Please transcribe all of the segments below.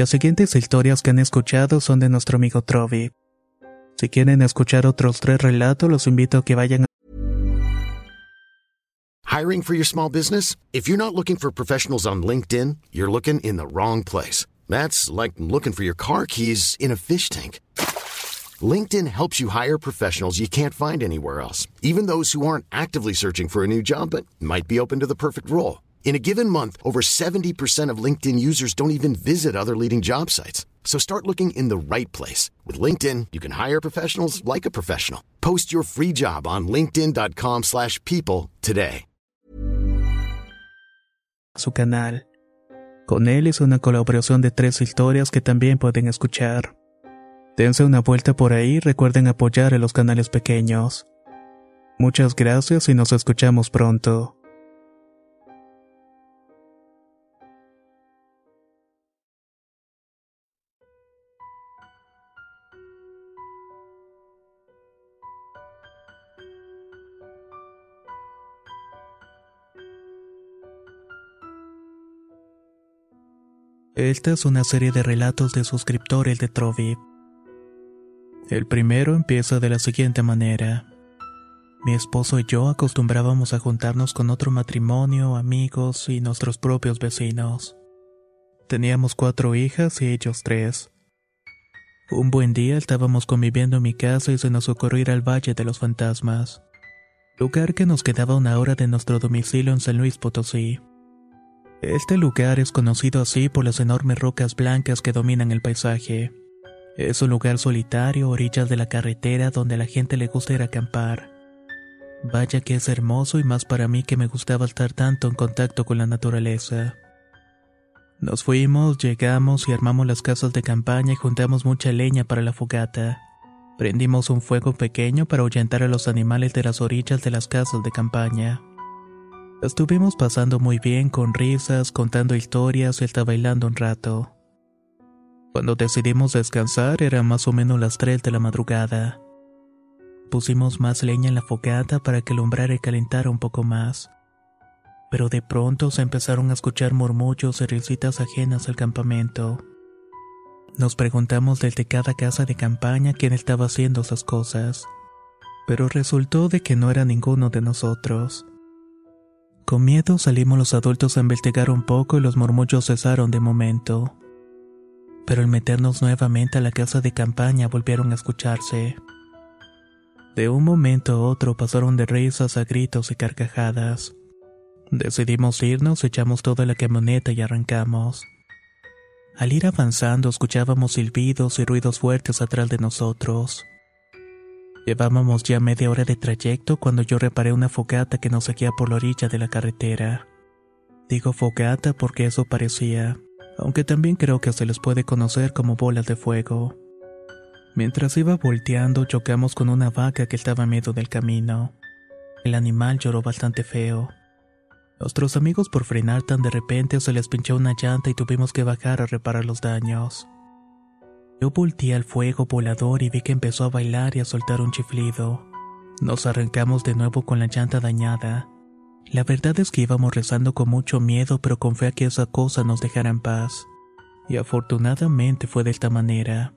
Las siguientes historias que han escuchado son de nuestro amigo Trovi. Si quieren escuchar otros tres relatos, los invito a que vayan a Hiring for your small business? If you're not looking for professionals on LinkedIn, you're looking in the wrong place. That's like looking for your car keys in a fish tank. LinkedIn helps you hire professionals you can't find anywhere else, even those who aren't actively searching for a new job but might be open to the perfect role. In a given month, over 70% of LinkedIn users don't even visit other leading job sites. So start looking in the right place. With LinkedIn, you can hire professionals like a professional. Post your free job on linkedin.com slash people today. su canal. Con él es una colaboración de tres historias que también pueden escuchar. Dense una vuelta por ahí recuerden apoyar a los canales pequeños. Muchas gracias y nos escuchamos pronto. Esta es una serie de relatos de suscriptores de Trovi. El primero empieza de la siguiente manera. Mi esposo y yo acostumbrábamos a juntarnos con otro matrimonio, amigos y nuestros propios vecinos. Teníamos cuatro hijas y ellos tres. Un buen día estábamos conviviendo en mi casa y se nos ocurrió ir al Valle de los Fantasmas, lugar que nos quedaba una hora de nuestro domicilio en San Luis Potosí. Este lugar es conocido así por las enormes rocas blancas que dominan el paisaje. Es un lugar solitario orillas de la carretera donde a la gente le gusta ir a acampar. Vaya que es hermoso y más para mí que me gustaba estar tanto en contacto con la naturaleza. Nos fuimos, llegamos y armamos las casas de campaña y juntamos mucha leña para la fogata. Prendimos un fuego pequeño para ahuyentar a los animales de las orillas de las casas de campaña. Estuvimos pasando muy bien con risas, contando historias y hasta bailando un rato. Cuando decidimos descansar era más o menos las 3 de la madrugada. Pusimos más leña en la fogata para que el umbral calentara un poco más. Pero de pronto se empezaron a escuchar murmullos y risitas ajenas al campamento. Nos preguntamos desde cada casa de campaña quién estaba haciendo esas cosas. Pero resultó de que no era ninguno de nosotros. Con miedo salimos los adultos a investigar un poco y los murmullos cesaron de momento. Pero al meternos nuevamente a la casa de campaña volvieron a escucharse. De un momento a otro pasaron de risas a gritos y carcajadas. Decidimos irnos, echamos toda la camioneta y arrancamos. Al ir avanzando escuchábamos silbidos y ruidos fuertes atrás de nosotros. Llevábamos ya media hora de trayecto cuando yo reparé una fogata que nos seguía por la orilla de la carretera. Digo fogata porque eso parecía, aunque también creo que se les puede conocer como bolas de fuego. Mientras iba volteando chocamos con una vaca que estaba a medio del camino. El animal lloró bastante feo. Nuestros amigos por frenar tan de repente se les pinchó una llanta y tuvimos que bajar a reparar los daños. Yo volteé al fuego volador y vi que empezó a bailar y a soltar un chiflido. Nos arrancamos de nuevo con la llanta dañada. La verdad es que íbamos rezando con mucho miedo, pero con fe a que esa cosa nos dejara en paz. Y afortunadamente fue de esta manera.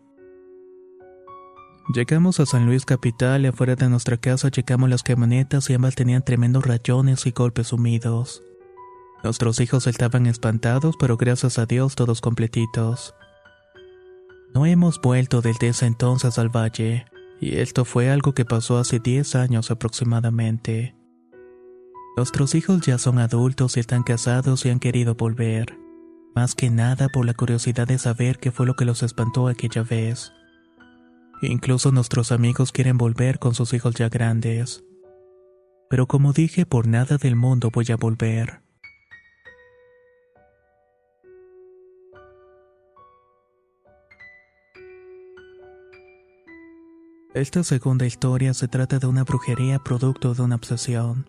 Llegamos a San Luis Capital y afuera de nuestra casa checamos las camionetas y ambas tenían tremendos rayones y golpes sumidos. Nuestros hijos estaban espantados, pero gracias a Dios todos completitos. No hemos vuelto desde ese entonces al valle, y esto fue algo que pasó hace 10 años aproximadamente. Nuestros hijos ya son adultos y están casados y han querido volver, más que nada por la curiosidad de saber qué fue lo que los espantó aquella vez. Incluso nuestros amigos quieren volver con sus hijos ya grandes. Pero como dije, por nada del mundo voy a volver. Esta segunda historia se trata de una brujería producto de una obsesión.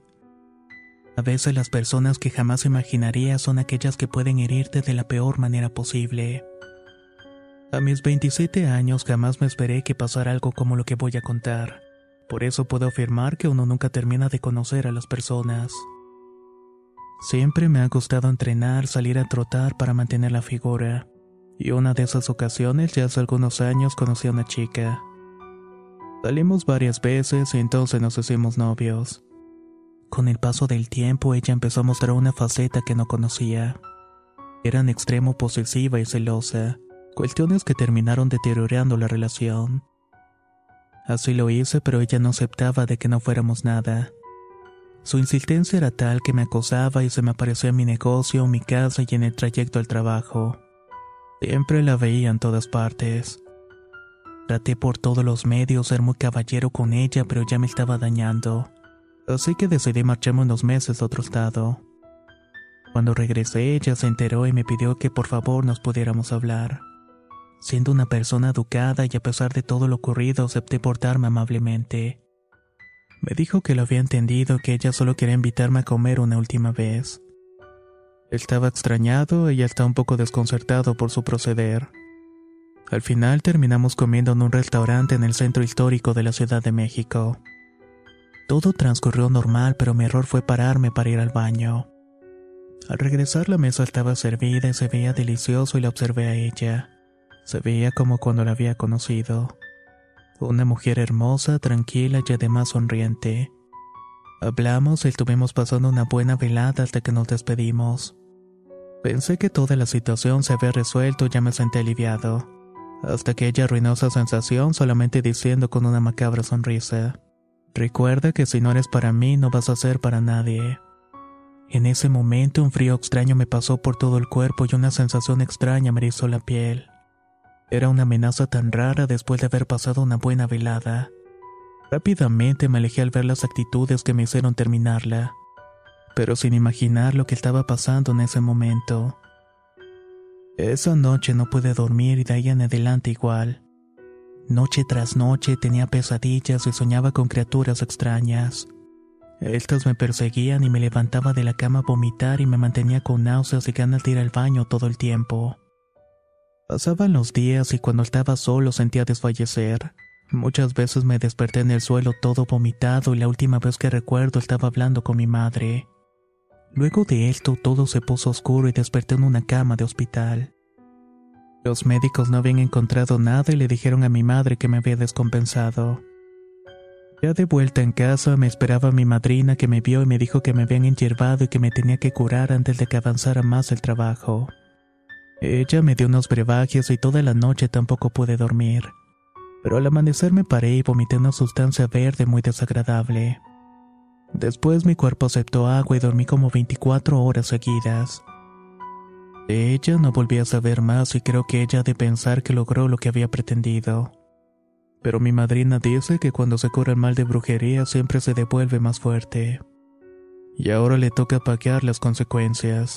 A veces las personas que jamás imaginaría son aquellas que pueden herirte de la peor manera posible. A mis 27 años jamás me esperé que pasara algo como lo que voy a contar. Por eso puedo afirmar que uno nunca termina de conocer a las personas. Siempre me ha gustado entrenar, salir a trotar para mantener la figura. Y una de esas ocasiones, ya hace algunos años, conocí a una chica. Salimos varias veces y entonces nos hicimos novios. Con el paso del tiempo, ella empezó a mostrar una faceta que no conocía. Era en extremo posesiva y celosa, cuestiones que terminaron deteriorando la relación. Así lo hice, pero ella no aceptaba de que no fuéramos nada. Su insistencia era tal que me acosaba y se me aparecía en mi negocio, mi casa y en el trayecto al trabajo. Siempre la veía en todas partes. Traté por todos los medios ser muy caballero con ella, pero ya me estaba dañando. Así que decidí marcharme unos meses a otro estado. Cuando regresé, ella se enteró y me pidió que por favor nos pudiéramos hablar. Siendo una persona educada y a pesar de todo lo ocurrido, acepté portarme amablemente. Me dijo que lo había entendido, que ella solo quería invitarme a comer una última vez. Estaba extrañado y hasta un poco desconcertado por su proceder. Al final terminamos comiendo en un restaurante en el centro histórico de la Ciudad de México. Todo transcurrió normal, pero mi error fue pararme para ir al baño. Al regresar la mesa estaba servida y se veía delicioso y la observé a ella. Se veía como cuando la había conocido. Una mujer hermosa, tranquila y además sonriente. Hablamos y estuvimos pasando una buena velada hasta que nos despedimos. Pensé que toda la situación se había resuelto y ya me senté aliviado, hasta que ella arruinó sensación solamente diciendo con una macabra sonrisa, Recuerda que si no eres para mí no vas a ser para nadie. En ese momento un frío extraño me pasó por todo el cuerpo y una sensación extraña me erizó la piel. Era una amenaza tan rara después de haber pasado una buena velada. Rápidamente me alejé al ver las actitudes que me hicieron terminarla, pero sin imaginar lo que estaba pasando en ese momento. Esa noche no pude dormir y de ahí en adelante igual. Noche tras noche tenía pesadillas y soñaba con criaturas extrañas. Estas me perseguían y me levantaba de la cama a vomitar y me mantenía con náuseas y ganas de ir al baño todo el tiempo. Pasaban los días y cuando estaba solo sentía desfallecer. Muchas veces me desperté en el suelo todo vomitado y la última vez que recuerdo estaba hablando con mi madre. Luego de esto todo se puso oscuro y desperté en una cama de hospital. Los médicos no habían encontrado nada y le dijeron a mi madre que me había descompensado. Ya de vuelta en casa me esperaba mi madrina que me vio y me dijo que me habían enyerbado y que me tenía que curar antes de que avanzara más el trabajo. Ella me dio unos brebajes y toda la noche tampoco pude dormir. Pero al amanecer me paré y vomité una sustancia verde muy desagradable. Después mi cuerpo aceptó agua y dormí como 24 horas seguidas. De ella no volví a saber más y creo que ella ha de pensar que logró lo que había pretendido. Pero mi madrina dice que cuando se cura el mal de brujería siempre se devuelve más fuerte. Y ahora le toca pagar las consecuencias.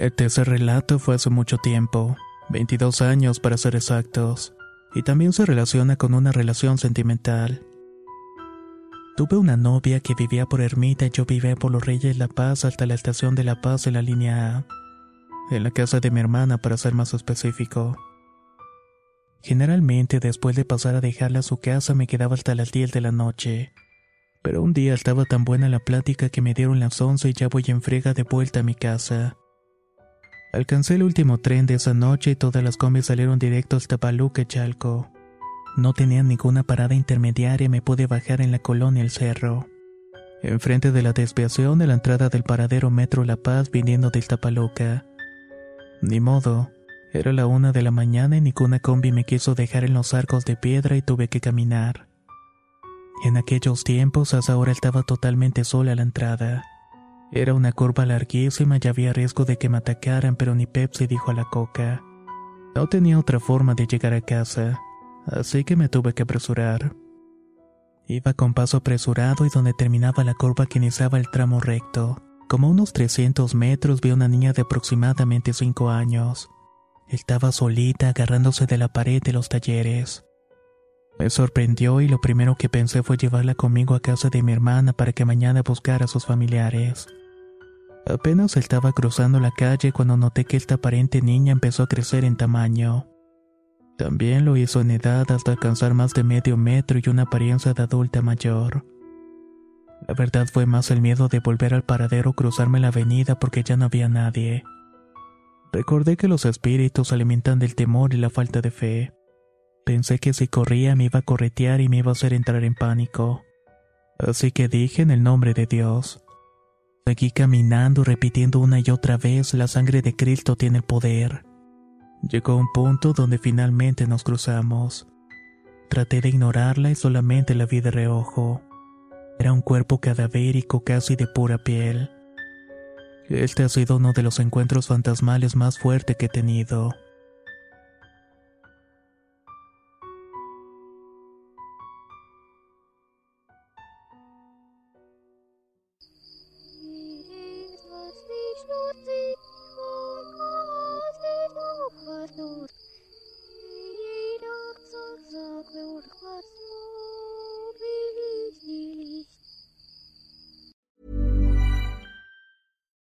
El tercer relato fue hace mucho tiempo, 22 años para ser exactos, y también se relaciona con una relación sentimental. Tuve una novia que vivía por Ermita y yo vivía por los Reyes La Paz hasta la estación de La Paz de la línea A, en la casa de mi hermana para ser más específico. Generalmente después de pasar a dejarla a su casa me quedaba hasta las 10 de la noche. Pero un día estaba tan buena la plática que me dieron las 11 y ya voy en frega de vuelta a mi casa. Alcancé el último tren de esa noche y todas las combis salieron directo hasta Paluca, Chalco. No tenían ninguna parada intermediaria y me pude bajar en la colonia El Cerro. Enfrente de la desviación de la entrada del paradero Metro La Paz viniendo del Tapaluca. Ni modo, era la una de la mañana y ninguna combi me quiso dejar en los arcos de piedra y tuve que caminar. En aquellos tiempos, hasta ahora estaba totalmente sola a la entrada. Era una curva larguísima y había riesgo de que me atacaran, pero ni Pepsi dijo a la coca. No tenía otra forma de llegar a casa, así que me tuve que apresurar. Iba con paso apresurado y donde terminaba la curva que iniciaba el tramo recto. Como unos 300 metros vi a una niña de aproximadamente 5 años. Estaba solita agarrándose de la pared de los talleres. Me sorprendió y lo primero que pensé fue llevarla conmigo a casa de mi hermana para que mañana buscara a sus familiares. Apenas estaba cruzando la calle cuando noté que esta aparente niña empezó a crecer en tamaño. También lo hizo en edad hasta alcanzar más de medio metro y una apariencia de adulta mayor. La verdad fue más el miedo de volver al paradero cruzarme la avenida porque ya no había nadie. Recordé que los espíritus se alimentan del temor y la falta de fe. Pensé que si corría me iba a corretear y me iba a hacer entrar en pánico. Así que dije en el nombre de Dios. Seguí caminando repitiendo una y otra vez la sangre de Cristo tiene el poder. Llegó un punto donde finalmente nos cruzamos. Traté de ignorarla y solamente la vi de reojo. Era un cuerpo cadavérico casi de pura piel. Este ha sido uno de los encuentros fantasmales más fuertes que he tenido.